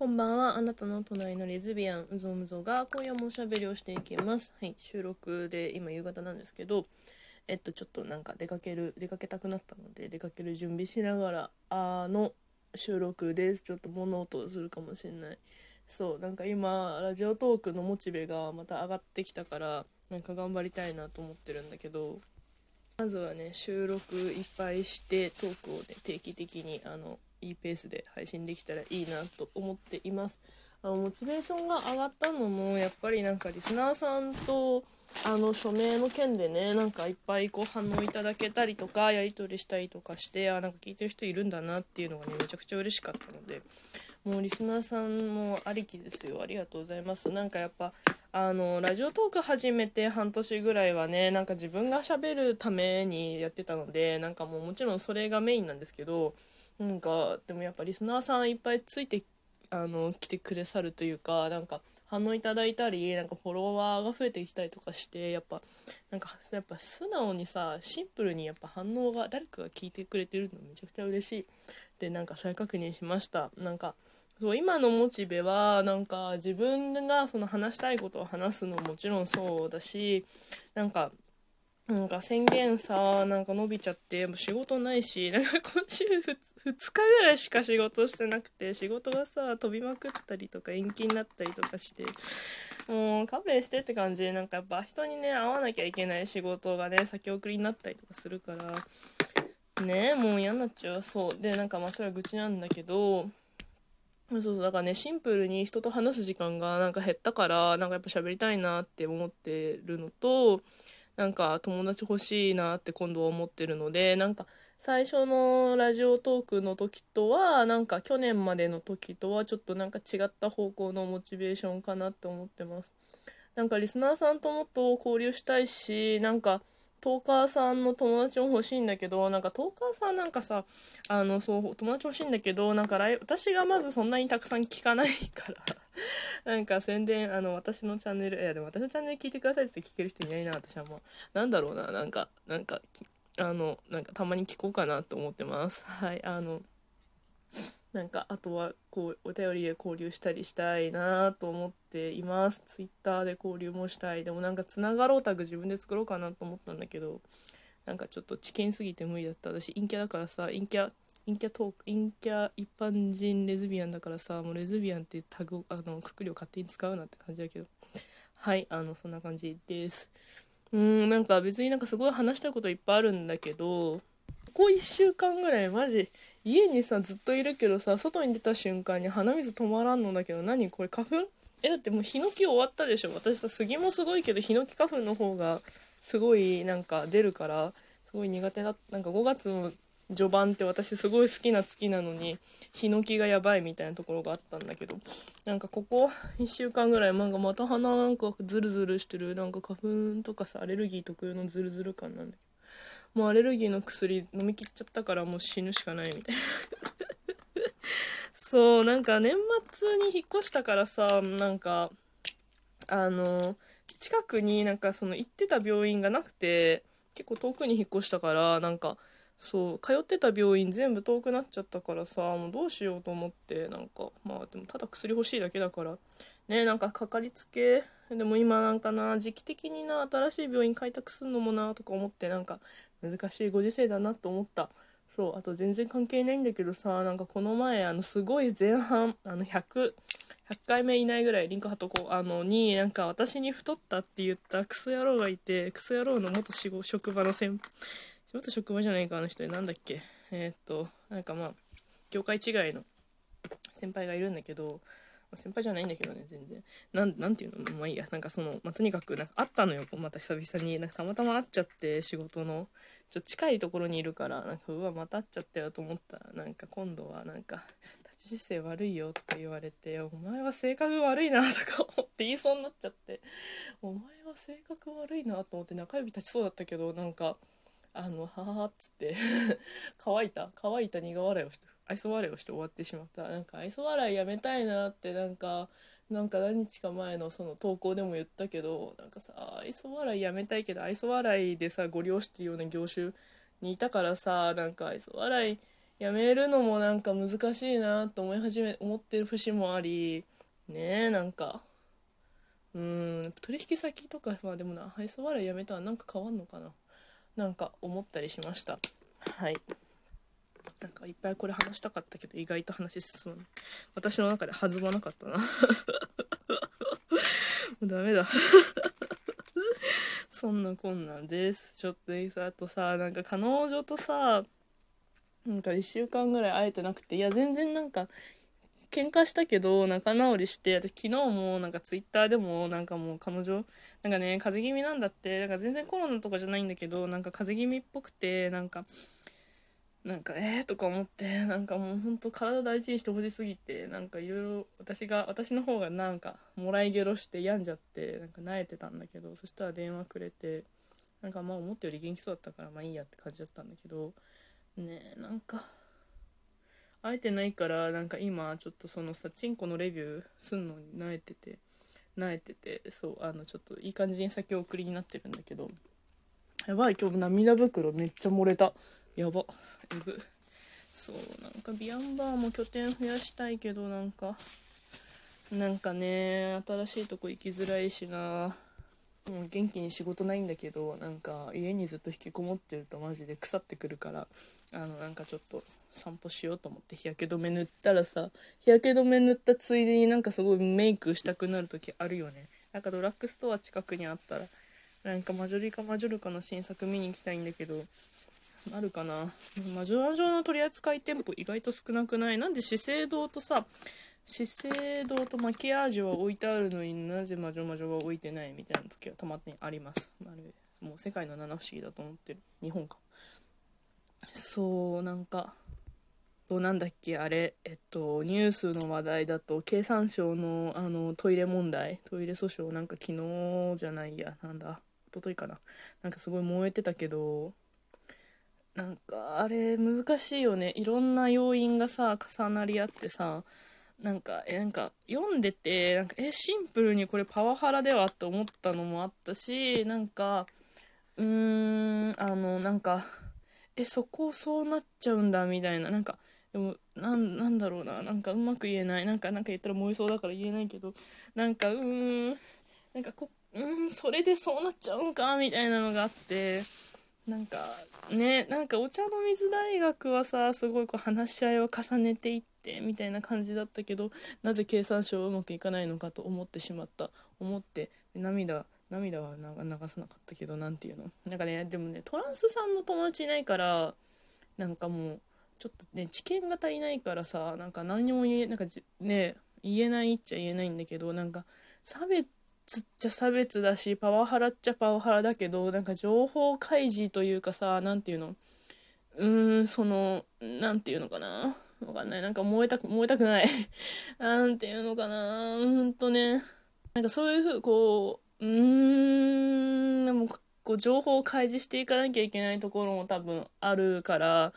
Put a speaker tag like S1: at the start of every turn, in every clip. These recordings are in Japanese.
S1: こんばんは。あなたの隣のレズビアン、うぞむぞが今夜もおしゃべりをしていきます。はい、収録で今夕方なんですけど、えっと、ちょっとなんか出かける、出かけたくなったので、出かける準備しながら、あの収録です。ちょっと物音するかもしれない。そう、なんか今、ラジオトークのモチベがまた上がってきたから、なんか頑張りたいなと思ってるんだけど、まずはね、収録いっぱいして、トークをね、定期的に、あの、いいペースで配信できたらいいなと思っています。あの、モチベーションが上がったのも、やっぱりなんかリスナーさんと、あの、署名の件でね、なんかいっぱいこう反応いただけたりとか、やり取りしたりとかして、あ、なんか聞いてる人いるんだなっていうのがね、めちゃくちゃ嬉しかったので、もうリスナーさんもありきですよ。ありがとうございます。なんかやっぱ、あの、ラジオトーク始めて半年ぐらいはね、なんか自分が喋るためにやってたので、なんかもうもちろんそれがメインなんですけど、なんか、でもやっぱリスナーさんいっぱいついて、あの、来てくれさるというか、なんか反応いただいたり、なんかフォロワーが増えてきたりとかして、やっぱ、なんか、やっぱ素直にさ、シンプルにやっぱ反応が、誰かが聞いてくれてるのめちゃくちゃ嬉しい。で、なんか再確認しました。なんか、そう今のモチベはなんか自分がその話したいことを話すのももちろんそうだしなんかなんか宣言さなんか伸びちゃってもう仕事ないしなんか今週 2, 日ぐらいしか仕事してなくて仕事がさ飛びまくったりとか延期になったりとかしてもう勘弁してって感じなんかやっぱ人にね会わなきゃいけない仕事がね先送りになったりとかするからねもう嫌になっちゃう。そう。でなんかまあそれは愚痴なんだけどそうそうだからねシンプルに人と話す時間がなんか減ったからなんかやっぱ喋りたいなって思ってるのとなんか友達欲しいなって今度は思ってるのでなんか最初のラジオトークの時とはなんか去年までの時とはちょっとなんか違った方向のモチベーションかなって思ってます。なんかリスナーさんともっと交流したいしなんかトーカーさんの友達も欲しいんだけどなんかトーカーさんなんかさあのそう友達欲しいんだけどなんかライ私がまずそんなにたくさん聞かないから なんか宣伝あの私のチャンネルいやでも私のチャンネル聞いてくださいって聞ける人いないな私はもう。なんだろうななんかなんかあのなんかたまに聞こうかなと思ってます。はいあのなんかあとはこうお便りで交流したりしたいなと思っています。ツイッターで交流もしたい。でもなんかつながろうタグ自分で作ろうかなと思ったんだけどなんかちょっと知見すぎて無理だった。私陰キャだからさ陰キャ陰キャトーク陰キャ一般人レズビアンだからさもうレズビアンってタグあのくくりを勝手に使うなって感じだけど。はいあのそんな感じです。うんなんか別になんかすごい話したいこといっぱいあるんだけどここ1週間ぐらいマジ家にさずっといるけどさ外に出た瞬間に鼻水止まらんのだけど何これ花粉？えだってもうヒノキ終わったでしょ。私さ杉もすごいけどヒノキ花粉の方がすごいなんか出るからすごい苦手だなんか5月の序盤って私すごい好きな月なのにヒノキがやばいみたいなところがあったんだけどなんかここ1週間ぐらいなんかまた鼻なんかズルズルしてるなんか花粉とかさアレルギー特有のズルズル感なんだけど。もうアレルギーの薬飲みきっちゃったからもう死ぬしかないみたいな。そうなんか年末に引っ越したからさなんかあの近くになんかその行ってた病院がなくて結構遠くに引っ越したからなんかそう通ってた病院全部遠くなっちゃったからさもうどうしようと思ってなんかまあでもただ薬欲しいだけだから。ねなんかかかりつけでも今なんかな時期的にな新しい病院開拓するのもなとか思ってなんか難しいご時世だなと思った。そうあと全然関係ないんだけどさなんかこの前あのすごい前半あの100 100回目いないぐらいリンク貼っとこう。あのになんか私に太ったって言ったクソ野郎がいてクソ野郎の元仕事職場の先元職場じゃないかあの人なんだっけ？えー、っとなんかまあ業界違いの先輩がいるんだけど先輩じゃないんだけどね全然。なんなんていうの？まあいいや。なんかその、まあ、とにかくなんか会ったのよ。また久々に。なんかたまたま会っちゃって仕事の。ちょっと近いところにいるからなんかうわまた会っちゃったよと思ったらなんか今度はなんか立ち姿勢悪いよとか言われてお前は性格悪いなとか 思って言いそうになっちゃってお前は性格悪いなと思って中指立ちそうだったけどなんかあのははっつって。乾いた。乾いた苦笑いをして愛想笑いをして終わってしまった。なんか愛想笑いやめたいなってなんかなんか何日か前のその投稿でも言ったけどなんかさ愛想笑いやめたいけど愛想笑いでさご利用してるような業種にいたからさなんか愛想笑いやめるのもなんか難しいなと思い始め思ってる節もありねえなんか。うん取引先とかまあでもな愛想笑いやめたらなんか変わんのかな。なんか思ったりしました。はい。なんかいっぱいこれ話したかったけど意外と話進む。私の中で弾まなかったな。も うダメだ。そんなこんなんです。ちょっとさあとさなんか彼女とさなんか1週間ぐらい会えてなくていや全然なんか喧嘩したけど仲直りして私昨日もなんかツイッターでもなんかもう彼女なんかね風邪気味なんだってなんか全然コロナとかじゃないんだけどなんか風邪気味っぽくてなんかなんかえーとか思ってなんかもうほんと体大事にしてほしすぎてなんかいろいろ私が私の方がなんかもらいゲロして病んじゃってなんか萎えてたんだけどそしたら電話くれてなんかまあ思ったより元気そうだったからまあいいやって感じだったんだけどねえなんか会えてないからなんか今ちょっとそのさチンコのレビューすんのに慣れてて慣れててそうあのちょっといい感じに先送りになってるんだけどやばい今日涙袋めっちゃ漏れた。やば。えぐ。そうなんかビアンバーも拠点増やしたいけどなんかなんかね新しいとこ行きづらいしな。もう元気に仕事ないんだけどなんか家にずっと引きこもってるとマジで腐ってくるからあのなんかちょっと散歩しようと思って日焼け止め塗ったらさ日焼け止め塗ったついでになんかすごいメイクしたくなる時あるよね。なんかドラッグストア近くにあったらなんかマジョリカマジョルカの新作見に行きたいんだけどあるかな。マジョラ状の取扱店舗意外と少なくない？なんで資生堂とさ資生堂とマキアージュは置いてあるのになぜ魔女魔女が置いてないみたいな時はたまにあります。あれもう世界の七不思議だと思ってる日本かそうなんかなんだっけあれえっとニュースの話題だと経産省のあのトイレ問題トイレ訴訟なんか昨日じゃないやなんだ一昨日かな。なんかすごい燃えてたけどなんかあれ難しいよね。いろんな要因がさ重なり合ってさなんかえなんか読んでてなんかえシンプルにこれパワハラではって思ったのもあったしなんかうーんあのなんかえそこそうなっちゃうんだみたいな。なんかでもなんなんだろうな。なんかうまく言えない。なんかなんか言ったら燃えそうだから言えないけど。なんかうーんなんかこうんそれでそうなっちゃうんかみたいなのがあって。なんかねなんかお茶の水大学はさすごいこう話し合いを重ねていってみたいな感じだったけどなぜ経産省はうまくいかないのかと思ってしまった。思って涙涙は流さなかったけど何て言うの？なんかねでもねトランスさんの友達いないからなんかもうちょっとね知見が足りないからさなんか何にも言えなんかね言えないっちゃ言えないんだけどなんか差別っちゃ差別だしパワハラっちゃパワハラだけどなんか情報開示というかさ何て言うの？うーんその何て言うのかな？わかんない。なんか燃えたく燃えたくない。なんていうのかな？うんとね。なんかそういうふうこううーんでもこう情報を開示していかなきゃいけないところも多分あるから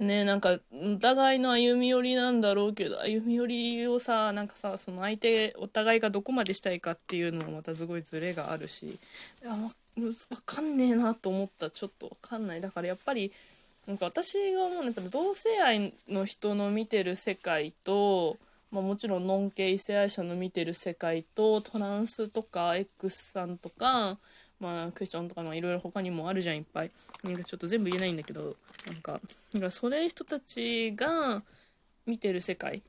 S1: ねなんかお互いの歩み寄りなんだろうけど歩み寄りをさなんかさその相手お互いがどこまでしたいかっていうのもまたすごいズレがあるしいや分かんねえなと思った。ちょっと分かんない。だからやっぱりなんか私が思うのは同性愛の人の見てる世界と、まあ、もちろんノン系異性愛者の見てる世界とトランスとか X さんとかまあクエスチョンとかいろいろ他にもあるじゃんいっぱい。なんかちょっと全部言えないんだけどなんかなんかそれ人たちが見てる世界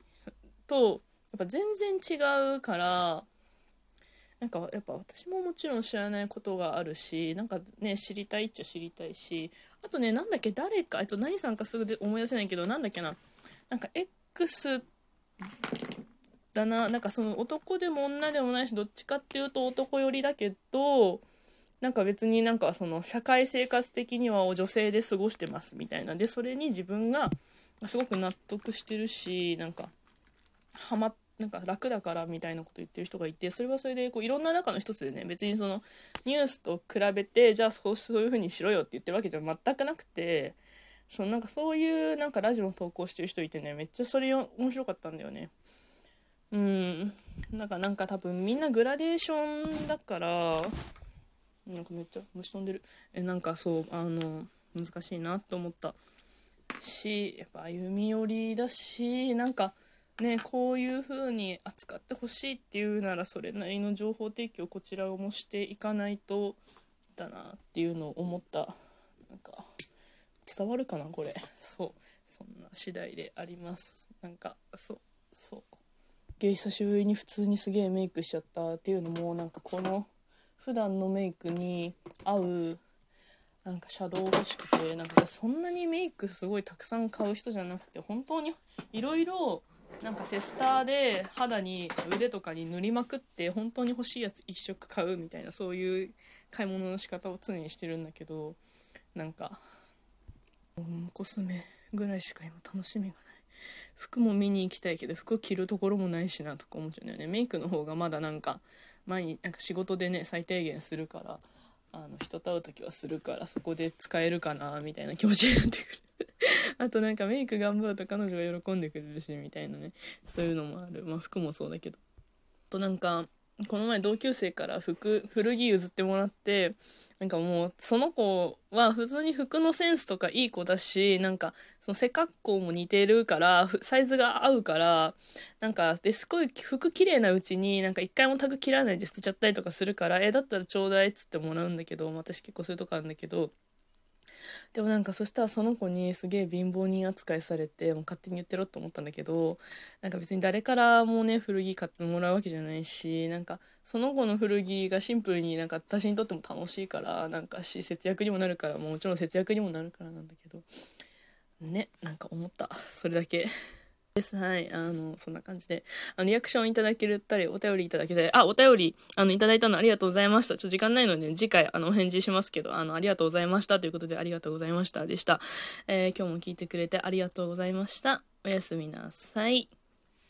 S1: とやっぱ全然違うからなんかやっぱ私ももちろん知らないことがあるしなんかね知りたいっちゃ知りたいしあとねなんだっけ誰かえっと何さんかすぐで思い出せないけどなんだっけななんか X だななんかその男でも女でもないしどっちかっていうと男寄りだけどなんか別になんかその社会生活的には女性で過ごしてますみたいなでそれに自分がすごく納得してるしなんかハマなんか楽だからみたいなこと言ってる人がいてそれはそれでこういろんな中の一つでね別にそのニュースと比べてじゃあそうそういう風にしろよって言ってるわけじゃ全くなくてそのなんかそういうなんかラジオの投稿してる人いてねめっちゃそれ面白かったんだよね。うんなんかなんか多分みんなグラデーションだからなんかめっちゃ虫飛んでる。えなんかそうあの難しいなと思った。しやっぱ歩み寄りだしなんかねこういう風に扱ってほしいっていうならそれなりの情報提供こちらをもしていかないとだなっていうのを思った。なんか伝わるかなこれ。そう。そんな次第であります。なんかそう。そう。ゲ久しぶりに普通にすげえメイクしちゃったっていうのもなんかこの普段のメイクに合うなんかシャドウ欲しくてなんかそんなにメイクすごいたくさん買う人じゃなくて本当にいろいろなんかテスターで肌に腕とかに塗りまくって本当に欲しいやつ1色買うみたいなそういう買い物の仕方を常にしてるんだけどなんかコスメぐらいしか今楽しみがない。服も見に行きたいけど服着るところもないしなとか思っちゃうんだよね。メイクの方がまだなんか前になんか仕事でね最低限するからあの人と会う時はするからそこで使えるかなみたいな気持ちになってくる。あとなんかメイク頑張ると彼女が喜んでくれるしみたいなね。そういうのもある。まあ服もそうだけど。となんかこの前同級生から服古着譲ってもらってなんかもうその子は普通に服のセンスとかいい子だしなんかその背格好も似てるからサイズが合うからなんかですごい服綺麗なうちになんか一回もタグ切らないで捨てちゃったりとかするからえだったらちょうだいっつってもらうんだけど私結構そういうとこあるんだけどでもなんかそしたらその子にすげえ貧乏人扱いされてもう勝手に言ってろって思ったんだけどなんか別に誰からもね古着買ってもらうわけじゃないしなんかその子の古着がシンプルになんか私にとっても楽しいからなんかし節約にもなるからもちろん節約にもなるからなんだけどねなんか思ったそれだけ。です。はい。あの、そんな感じで、あの、リアクションいただけるったり、お便りいただけたり、あ、お便り、あの、いただいたのありがとうございました。ちょっと時間ないので、ね、次回、あの、お返事しますけど、あの、ありがとうございました。ということで、ありがとうございました。でした。えー、今日も聞いてくれてありがとうございました。おやすみなさい。